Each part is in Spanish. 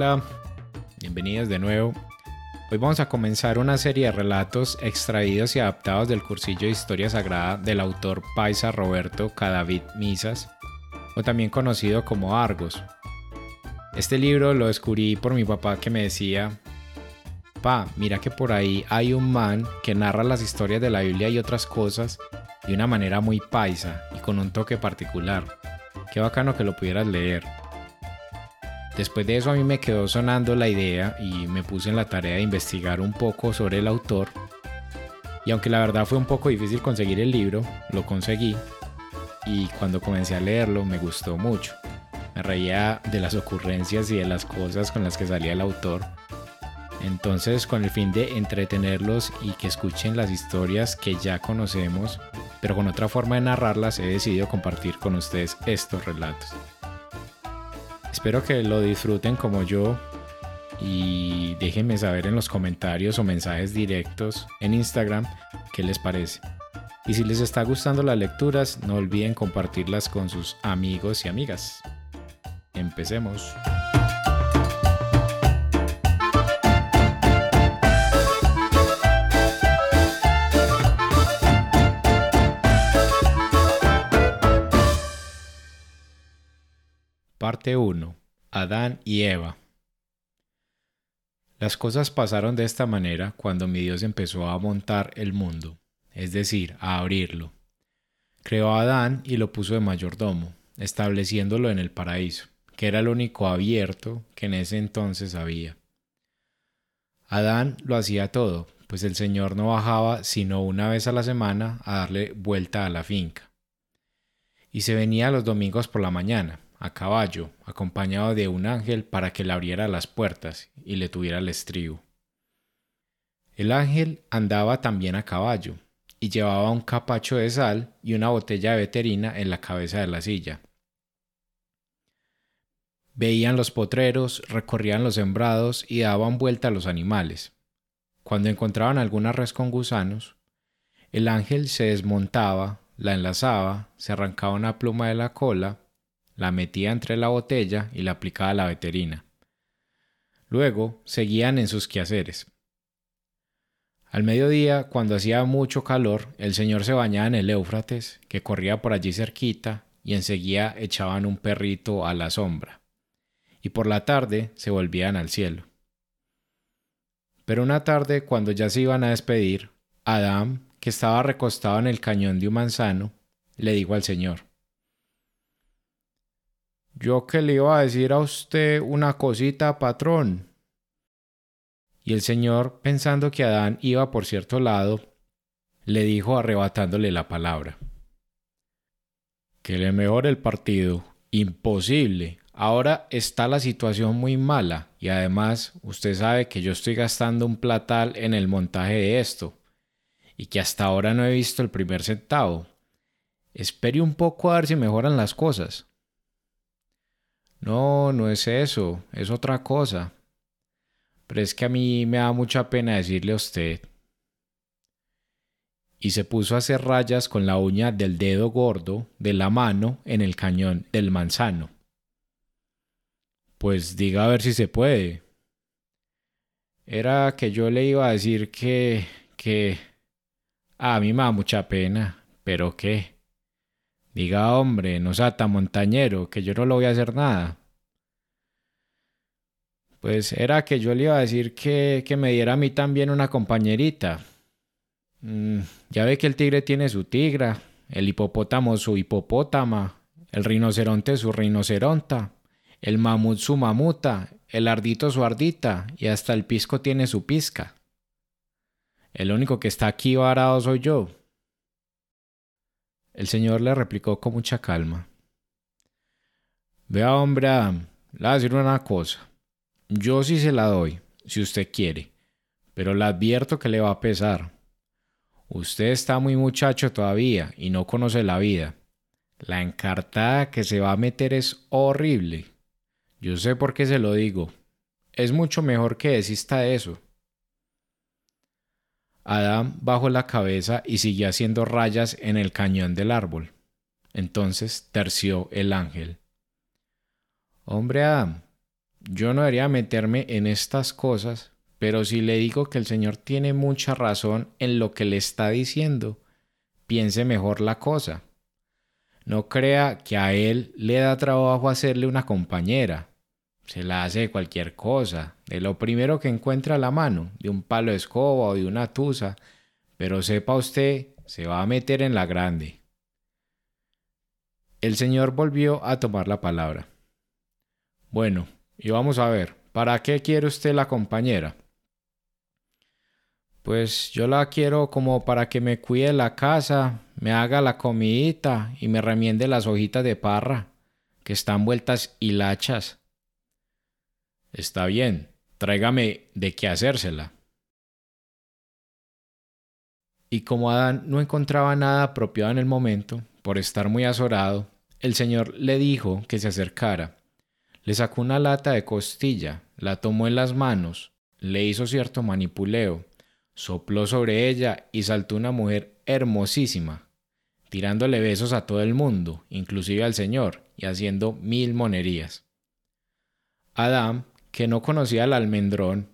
Hola, bienvenidos de nuevo. Hoy vamos a comenzar una serie de relatos extraídos y adaptados del cursillo de Historia Sagrada del autor paisa Roberto Cadavid Misas, o también conocido como Argos. Este libro lo descubrí por mi papá que me decía, pa, mira que por ahí hay un man que narra las historias de la Biblia y otras cosas de una manera muy paisa y con un toque particular. Qué bacano que lo pudieras leer. Después de eso a mí me quedó sonando la idea y me puse en la tarea de investigar un poco sobre el autor. Y aunque la verdad fue un poco difícil conseguir el libro, lo conseguí y cuando comencé a leerlo me gustó mucho. Me reía de las ocurrencias y de las cosas con las que salía el autor. Entonces, con el fin de entretenerlos y que escuchen las historias que ya conocemos, pero con otra forma de narrarlas, he decidido compartir con ustedes estos relatos. Espero que lo disfruten como yo y déjenme saber en los comentarios o mensajes directos en Instagram qué les parece. Y si les está gustando las lecturas, no olviden compartirlas con sus amigos y amigas. Empecemos. Parte 1. Adán y Eva. Las cosas pasaron de esta manera cuando mi Dios empezó a montar el mundo, es decir, a abrirlo. Creó a Adán y lo puso de mayordomo, estableciéndolo en el paraíso, que era el único abierto que en ese entonces había. Adán lo hacía todo, pues el Señor no bajaba sino una vez a la semana a darle vuelta a la finca. Y se venía los domingos por la mañana, a caballo, acompañado de un ángel para que le abriera las puertas y le tuviera el estribo. El ángel andaba también a caballo, y llevaba un capacho de sal y una botella de veterina en la cabeza de la silla. Veían los potreros, recorrían los sembrados y daban vuelta a los animales. Cuando encontraban alguna res con gusanos, el ángel se desmontaba, la enlazaba, se arrancaba una pluma de la cola la metía entre la botella y la aplicaba a la veterina. Luego seguían en sus quehaceres. Al mediodía, cuando hacía mucho calor, el señor se bañaba en el Éufrates, que corría por allí cerquita, y enseguida echaban un perrito a la sombra. Y por la tarde se volvían al cielo. Pero una tarde, cuando ya se iban a despedir, Adán, que estaba recostado en el cañón de un manzano, le dijo al Señor, yo que le iba a decir a usted una cosita, patrón. Y el señor, pensando que Adán iba por cierto lado, le dijo arrebatándole la palabra. Que le mejore el partido. Imposible. Ahora está la situación muy mala y además usted sabe que yo estoy gastando un platal en el montaje de esto y que hasta ahora no he visto el primer centavo. Espere un poco a ver si mejoran las cosas. No, no es eso, es otra cosa. Pero es que a mí me da mucha pena decirle a usted. Y se puso a hacer rayas con la uña del dedo gordo de la mano en el cañón del manzano. Pues diga a ver si se puede. Era que yo le iba a decir que... que... A mí me da mucha pena, pero qué. Diga, hombre, no sea tan montañero, que yo no lo voy a hacer nada. Pues era que yo le iba a decir que, que me diera a mí también una compañerita. Mm, ya ve que el tigre tiene su tigra, el hipopótamo su hipopótama, el rinoceronte su rinoceronta, el mamut su mamuta, el ardito su ardita y hasta el pisco tiene su pisca. El único que está aquí varado soy yo. El señor le replicó con mucha calma. Vea, hombre Adam, le voy a decir una cosa. Yo sí se la doy, si usted quiere, pero le advierto que le va a pesar. Usted está muy muchacho todavía y no conoce la vida. La encartada que se va a meter es horrible. Yo sé por qué se lo digo. Es mucho mejor que desista de eso. Adam bajó la cabeza y siguió haciendo rayas en el cañón del árbol. Entonces terció el ángel. Hombre Adam, yo no debería meterme en estas cosas, pero si le digo que el Señor tiene mucha razón en lo que le está diciendo, piense mejor la cosa. No crea que a él le da trabajo hacerle una compañera. Se la hace de cualquier cosa, de lo primero que encuentra a la mano, de un palo de escoba o de una tusa, pero sepa usted, se va a meter en la grande. El señor volvió a tomar la palabra. Bueno, y vamos a ver, ¿para qué quiere usted la compañera? Pues yo la quiero como para que me cuide la casa, me haga la comidita y me remiende las hojitas de parra, que están vueltas hilachas. Está bien, tráigame de qué hacérsela. Y como Adán no encontraba nada apropiado en el momento, por estar muy azorado, el Señor le dijo que se acercara. Le sacó una lata de costilla, la tomó en las manos, le hizo cierto manipuleo, sopló sobre ella y saltó una mujer hermosísima, tirándole besos a todo el mundo, inclusive al Señor, y haciendo mil monerías. Adán, que no conocía al almendrón,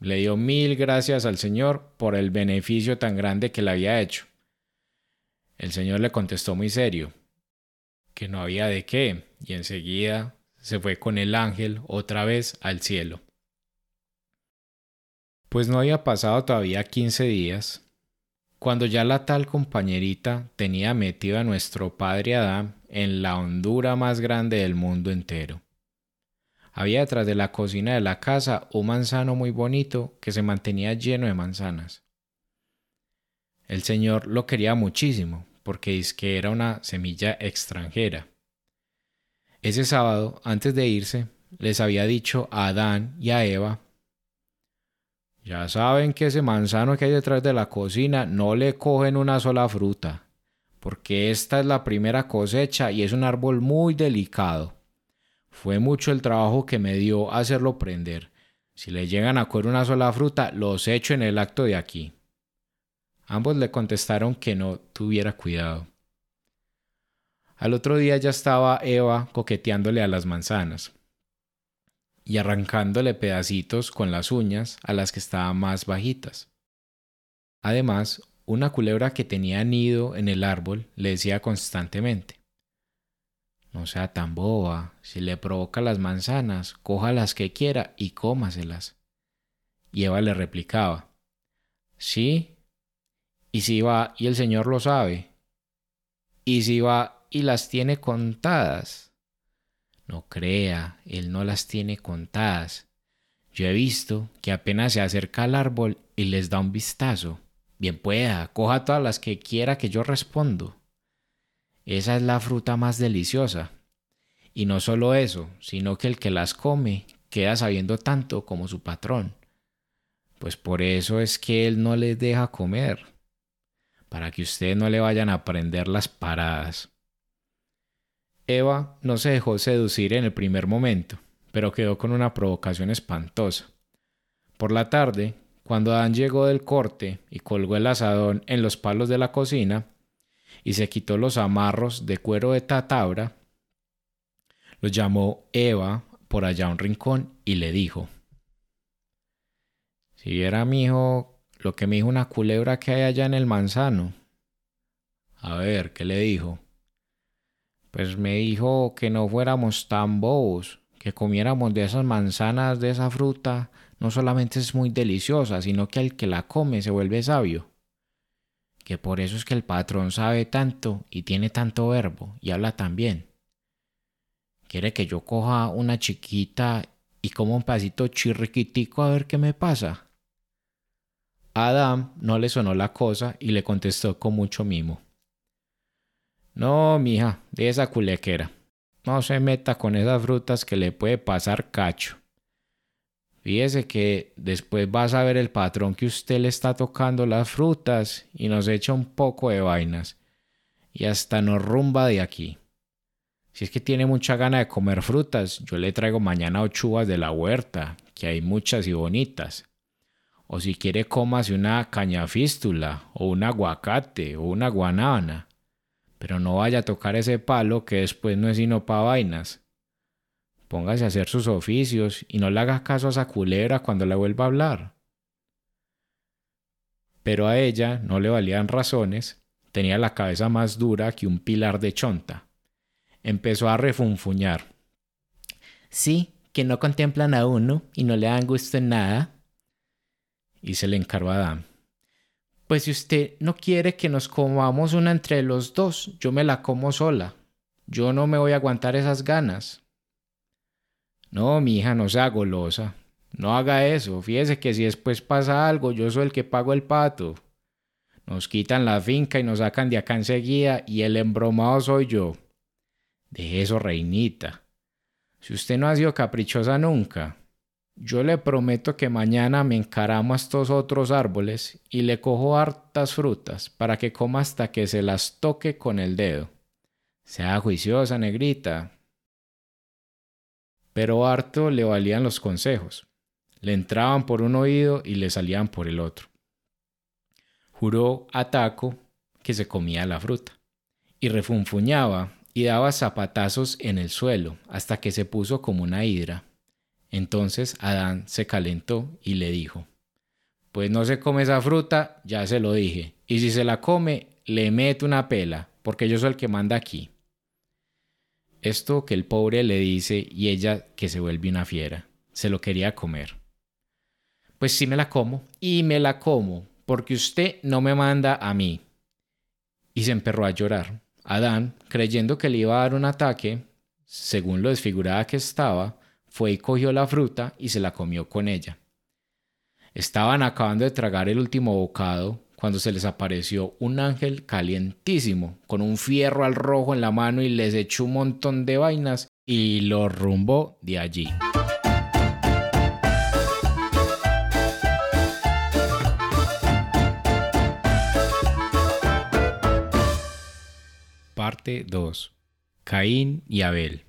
le dio mil gracias al Señor por el beneficio tan grande que le había hecho. El Señor le contestó muy serio, que no había de qué, y enseguida se fue con el ángel otra vez al cielo. Pues no había pasado todavía quince días, cuando ya la tal compañerita tenía metido a nuestro padre Adán en la hondura más grande del mundo entero. Había detrás de la cocina de la casa un manzano muy bonito que se mantenía lleno de manzanas. El señor lo quería muchísimo, porque es que era una semilla extranjera. Ese sábado, antes de irse, les había dicho a Adán y a Eva ya saben que ese manzano que hay detrás de la cocina no le cogen una sola fruta, porque esta es la primera cosecha y es un árbol muy delicado. Fue mucho el trabajo que me dio hacerlo prender. Si le llegan a coger una sola fruta, los echo en el acto de aquí. Ambos le contestaron que no tuviera cuidado. Al otro día ya estaba Eva coqueteándole a las manzanas y arrancándole pedacitos con las uñas a las que estaban más bajitas. Además, una culebra que tenía nido en el árbol le decía constantemente, No sea tan boba, si le provoca las manzanas, coja las que quiera y cómaselas. Y Eva le replicaba, Sí, y si va y el Señor lo sabe, y si va y las tiene contadas. No crea, él no las tiene contadas. Yo he visto que apenas se acerca al árbol y les da un vistazo. Bien pueda, coja todas las que quiera que yo respondo. Esa es la fruta más deliciosa. Y no solo eso, sino que el que las come queda sabiendo tanto como su patrón. Pues por eso es que él no les deja comer, para que ustedes no le vayan a prender las paradas. Eva no se dejó seducir en el primer momento, pero quedó con una provocación espantosa. Por la tarde, cuando Adán llegó del corte y colgó el asadón en los palos de la cocina, y se quitó los amarros de cuero de tatabra, lo llamó Eva por allá a un rincón y le dijo, Si viera mi hijo lo que me dijo una culebra que hay allá en el manzano. A ver, ¿qué le dijo? pues me dijo que no fuéramos tan bobos, que comiéramos de esas manzanas, de esa fruta, no solamente es muy deliciosa, sino que el que la come se vuelve sabio. Que por eso es que el patrón sabe tanto y tiene tanto verbo y habla tan bien. Quiere que yo coja una chiquita y como un pedacito chirriquitico a ver qué me pasa. Adam no le sonó la cosa y le contestó con mucho mimo. No, mija, de esa culequera. No se meta con esas frutas que le puede pasar cacho. Fíjese que después vas a ver el patrón que usted le está tocando las frutas y nos echa un poco de vainas. Y hasta nos rumba de aquí. Si es que tiene mucha gana de comer frutas, yo le traigo mañana ocho uvas de la huerta, que hay muchas y bonitas. O si quiere, cómase una cañafístula, o un aguacate, o una guanábana pero no vaya a tocar ese palo que después no es sino pa' vainas. Póngase a hacer sus oficios y no le haga caso a esa culebra cuando le vuelva a hablar. Pero a ella no le valían razones, tenía la cabeza más dura que un pilar de chonta. Empezó a refunfuñar. Sí, que no contemplan a uno y no le dan gusto en nada. Y se le encargó a Adam. Pues si usted no quiere que nos comamos una entre los dos, yo me la como sola. Yo no me voy a aguantar esas ganas. No, mi hija, no sea golosa. No haga eso. Fíjese que si después pasa algo, yo soy el que pago el pato. Nos quitan la finca y nos sacan de acá enseguida y el embromado soy yo. Deje eso, reinita. Si usted no ha sido caprichosa nunca, yo le prometo que mañana me encaramo a estos otros árboles y le cojo hartas frutas para que coma hasta que se las toque con el dedo. Sea juiciosa, negrita. Pero harto le valían los consejos. Le entraban por un oído y le salían por el otro. Juró a Taco que se comía la fruta y refunfuñaba y daba zapatazos en el suelo hasta que se puso como una hidra. Entonces Adán se calentó y le dijo, Pues no se come esa fruta, ya se lo dije, y si se la come, le meto una pela, porque yo soy el que manda aquí. Esto que el pobre le dice y ella que se vuelve una fiera, se lo quería comer. Pues sí me la como, y me la como, porque usted no me manda a mí. Y se emperró a llorar. Adán, creyendo que le iba a dar un ataque, según lo desfigurada que estaba, fue y cogió la fruta y se la comió con ella. Estaban acabando de tragar el último bocado cuando se les apareció un ángel calientísimo, con un fierro al rojo en la mano y les echó un montón de vainas y lo rumbó de allí. Parte 2. Caín y Abel.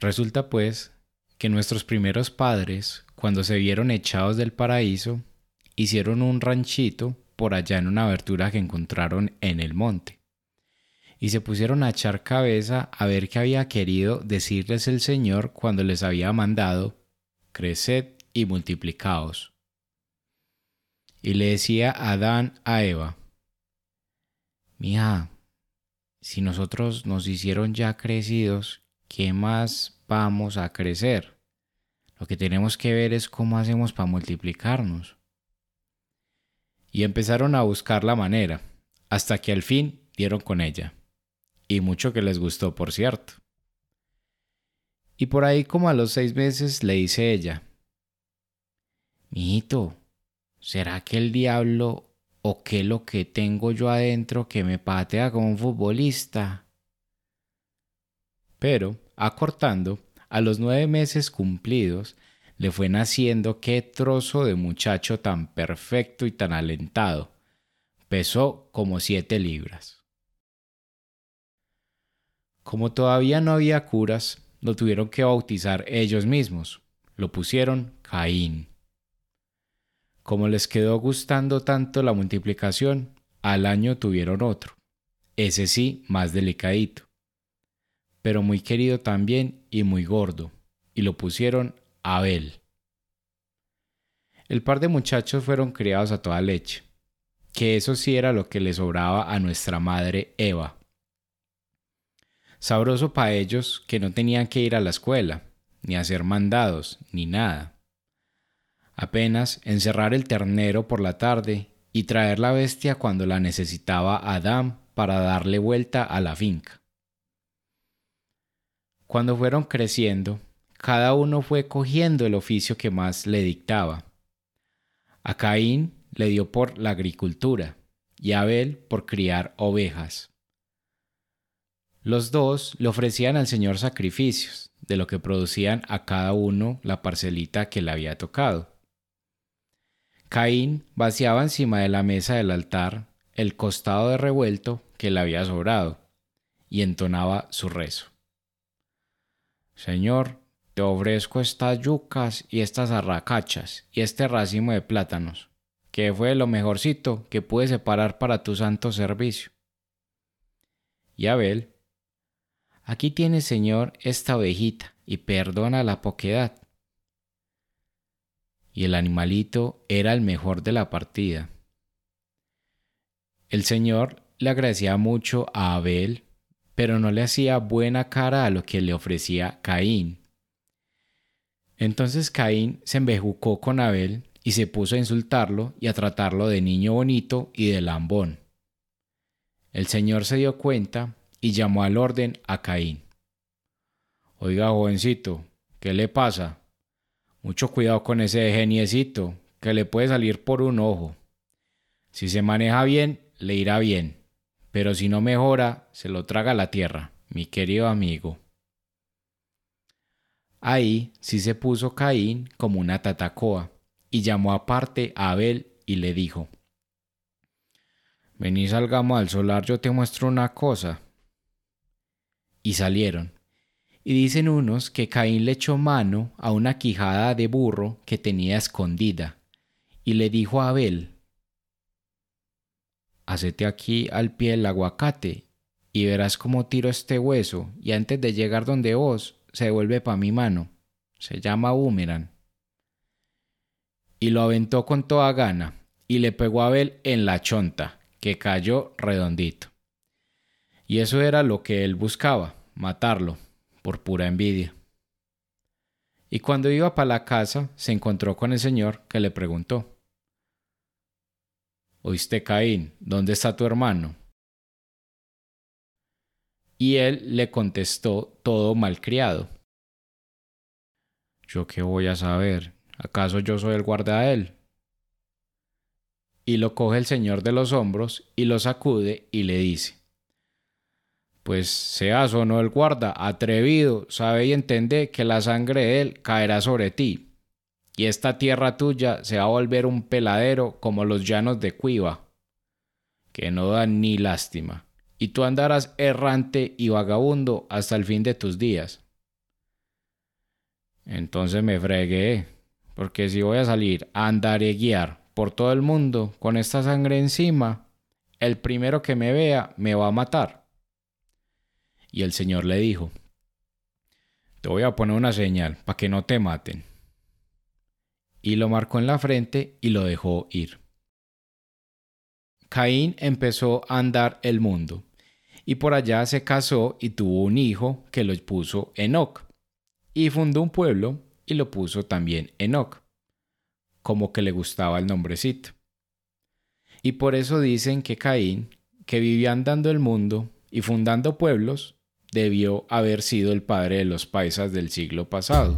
Resulta pues que nuestros primeros padres, cuando se vieron echados del paraíso, hicieron un ranchito por allá en una abertura que encontraron en el monte, y se pusieron a echar cabeza a ver qué había querido decirles el Señor cuando les había mandado, creced y multiplicaos. Y le decía Adán a Eva, Mija, si nosotros nos hicieron ya crecidos ¿qué más vamos a crecer? Lo que tenemos que ver es cómo hacemos para multiplicarnos. Y empezaron a buscar la manera, hasta que al fin dieron con ella. Y mucho que les gustó, por cierto. Y por ahí como a los seis meses le dice ella, Mijito, ¿será que el diablo o qué lo que tengo yo adentro que me patea como un futbolista? Pero, acortando, a los nueve meses cumplidos, le fue naciendo qué trozo de muchacho tan perfecto y tan alentado. Pesó como siete libras. Como todavía no había curas, lo tuvieron que bautizar ellos mismos. Lo pusieron Caín. Como les quedó gustando tanto la multiplicación, al año tuvieron otro, ese sí más delicadito pero muy querido también y muy gordo, y lo pusieron Abel. El par de muchachos fueron criados a toda leche, que eso sí era lo que le sobraba a nuestra madre Eva. Sabroso para ellos que no tenían que ir a la escuela, ni hacer mandados, ni nada. Apenas encerrar el ternero por la tarde y traer la bestia cuando la necesitaba Adán para darle vuelta a la finca. Cuando fueron creciendo, cada uno fue cogiendo el oficio que más le dictaba. A Caín le dio por la agricultura y a Abel por criar ovejas. Los dos le ofrecían al Señor sacrificios, de lo que producían a cada uno la parcelita que le había tocado. Caín vaciaba encima de la mesa del altar el costado de revuelto que le había sobrado y entonaba su rezo. Señor, te ofrezco estas yucas y estas arracachas y este racimo de plátanos, que fue lo mejorcito que pude separar para tu santo servicio. Y Abel, Aquí tiene, Señor, esta ovejita y perdona la poquedad. Y el animalito era el mejor de la partida. El Señor le agradecía mucho a Abel, pero no le hacía buena cara a lo que le ofrecía Caín. Entonces Caín se embejucó con Abel y se puso a insultarlo y a tratarlo de niño bonito y de lambón. El Señor se dio cuenta y llamó al orden a Caín. Oiga, jovencito, ¿qué le pasa? Mucho cuidado con ese geniecito, que le puede salir por un ojo. Si se maneja bien, le irá bien, pero si no mejora, se lo traga la tierra, mi querido amigo. Ahí sí se puso Caín como una tatacoa, y llamó aparte a Abel y le dijo, Vení salgamos al solar, yo te muestro una cosa. Y salieron. Y dicen unos que Caín le echó mano a una quijada de burro que tenía escondida, y le dijo a Abel, Hacete aquí al pie del aguacate, y verás cómo tiro este hueso, y antes de llegar donde vos, se devuelve pa' mi mano. Se llama boomerang. Y lo aventó con toda gana, y le pegó a Abel en la chonta, que cayó redondito. Y eso era lo que él buscaba, matarlo, por pura envidia. Y cuando iba para la casa, se encontró con el Señor que le preguntó, Oíste Caín, ¿dónde está tu hermano? Y él le contestó todo malcriado. ¿Yo qué voy a saber? ¿Acaso yo soy el guarda de él? Y lo coge el Señor de los hombros y lo sacude y le dice, Pues seas o no el guarda, atrevido, sabe y entiende que la sangre de él caerá sobre ti, y esta tierra tuya se va a volver un peladero como los llanos de Cuiva, que no dan ni lástima y tú andarás errante y vagabundo hasta el fin de tus días. Entonces me fregué, porque si voy a salir a andar y guiar por todo el mundo con esta sangre encima, el primero que me vea me va a matar. Y el Señor le dijo, te voy a poner una señal para que no te maten. Y lo marcó en la frente y lo dejó ir. Caín empezó a andar el mundo y por allá se casó y tuvo un hijo que lo puso Enoch, y fundó un pueblo y lo puso también Enoch, como que le gustaba el nombrecito. Y por eso dicen que Caín, que vivía andando el mundo y fundando pueblos, debió haber sido el padre de los paisas del siglo pasado.